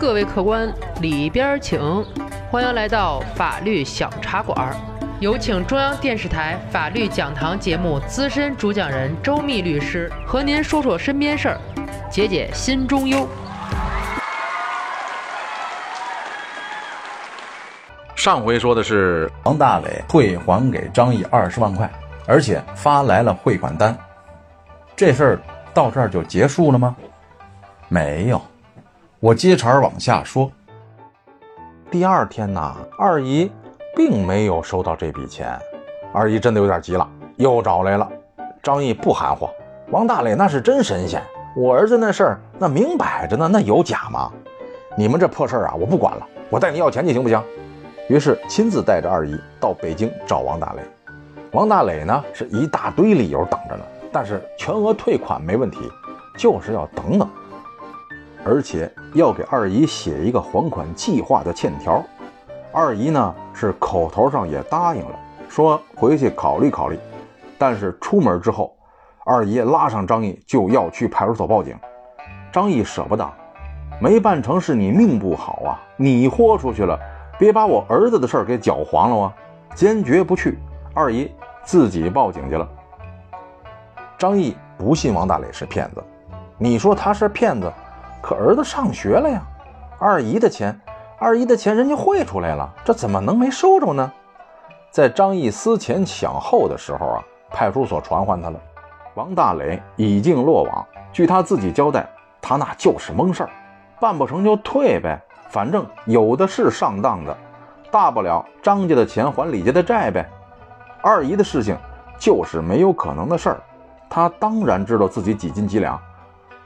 各位客官里边请，欢迎来到法律小茶馆。有请中央电视台法律讲堂节目资深主讲人周密律师和您说说身边事儿，解解心中忧。上回说的是王大伟退还给张毅二十万块，而且发来了汇款单。这事儿到这儿就结束了吗？没有，我接茬儿往下说。第二天呐，二姨并没有收到这笔钱，二姨真的有点急了，又找来了。张毅不含糊，王大磊那是真神仙，我儿子那事儿那明摆着呢，那有假吗？你们这破事儿啊，我不管了，我带你要钱去行不行？于是亲自带着二姨到北京找王大磊。王大磊呢是一大堆理由等着呢，但是全额退款没问题，就是要等等，而且要给二姨写一个还款计划的欠条。二姨呢是口头上也答应了，说回去考虑考虑。但是出门之后，二姨拉上张毅就要去派出所报警。张毅舍不得，没办成是你命不好啊，你豁出去了。别把我儿子的事儿给搅黄了啊！坚决不去。二姨自己报警去了。张毅不信王大磊是骗子，你说他是骗子，可儿子上学了呀。二姨的钱，二姨的钱人家汇出来了，这怎么能没收着呢？在张毅思前想后的时候啊，派出所传唤他了。王大磊已经落网，据他自己交代，他那就是蒙事儿，办不成就退呗。反正有的是上当的，大不了张家的钱还李家的债呗。二姨的事情就是没有可能的事儿，他当然知道自己几斤几两，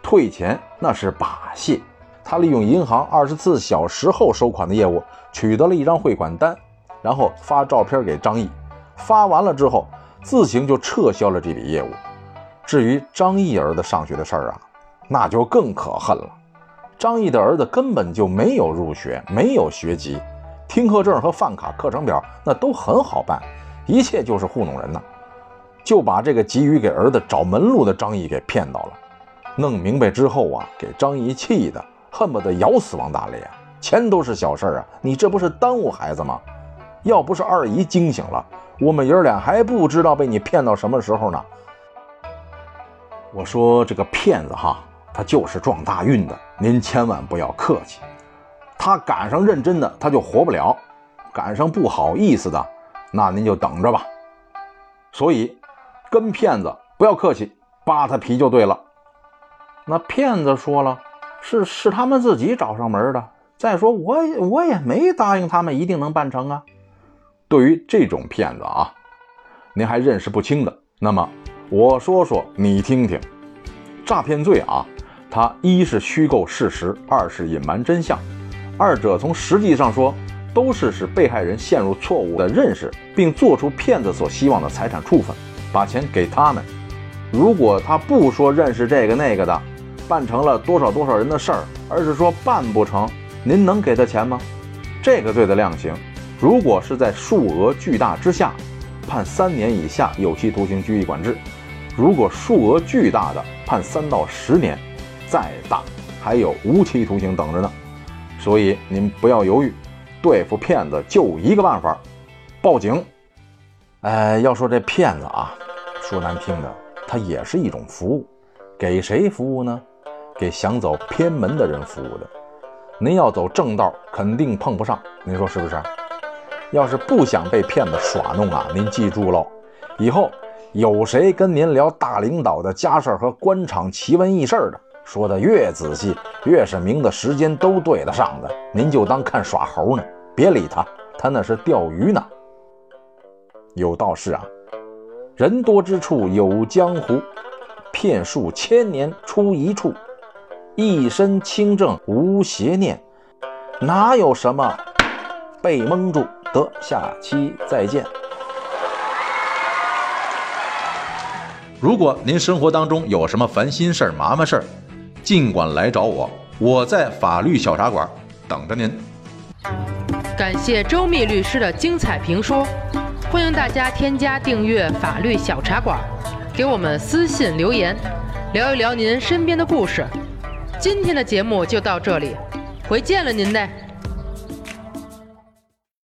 退钱那是把戏。他利用银行二十四小时后收款的业务，取得了一张汇款单，然后发照片给张毅，发完了之后自行就撤销了这笔业务。至于张毅儿子上学的事儿啊，那就更可恨了。张毅的儿子根本就没有入学，没有学籍，听课证和饭卡、课程表那都很好办，一切就是糊弄人呢，就把这个急于给儿子找门路的张毅给骗到了。弄明白之后啊，给张姨气的恨不得咬死王大磊啊！钱都是小事啊，你这不是耽误孩子吗？要不是二姨惊醒了，我们爷俩还不知道被你骗到什么时候呢。我说这个骗子哈。他就是撞大运的，您千万不要客气。他赶上认真的，他就活不了；赶上不好意思的，那您就等着吧。所以，跟骗子不要客气，扒他皮就对了。那骗子说了，是是他们自己找上门的。再说，我我也没答应他们一定能办成啊。对于这种骗子啊，您还认识不清的，那么我说说你听听，诈骗罪啊。他一是虚构事实，二是隐瞒真相，二者从实际上说，都是使被害人陷入错误的认识，并做出骗子所希望的财产处分，把钱给他们。如果他不说认识这个那个的，办成了多少多少人的事儿，而是说办不成，您能给他钱吗？这个罪的量刑，如果是在数额巨大之下，判三年以下有期徒刑、拘役、管制；如果数额巨大的，判三到十年。再大，还有无期徒刑等着呢，所以您不要犹豫，对付骗子就一个办法，报警。哎，要说这骗子啊，说难听的，他也是一种服务，给谁服务呢？给想走偏门的人服务的。您要走正道，肯定碰不上，您说是不是？要是不想被骗子耍弄啊，您记住喽，以后有谁跟您聊大领导的家事和官场奇闻异事的？说的越仔细，越是明的时间都对得上的，您就当看耍猴呢，别理他，他那是钓鱼呢。有道是啊，人多之处有江湖，骗术千年出一处，一身清正无邪念，哪有什么被蒙住？得，下期再见。如果您生活当中有什么烦心事儿、麻烦事儿，尽管来找我，我在法律小茶馆等着您。感谢周密律师的精彩评说，欢迎大家添加订阅法律小茶馆，给我们私信留言，聊一聊您身边的故事。今天的节目就到这里，回见了您嘞。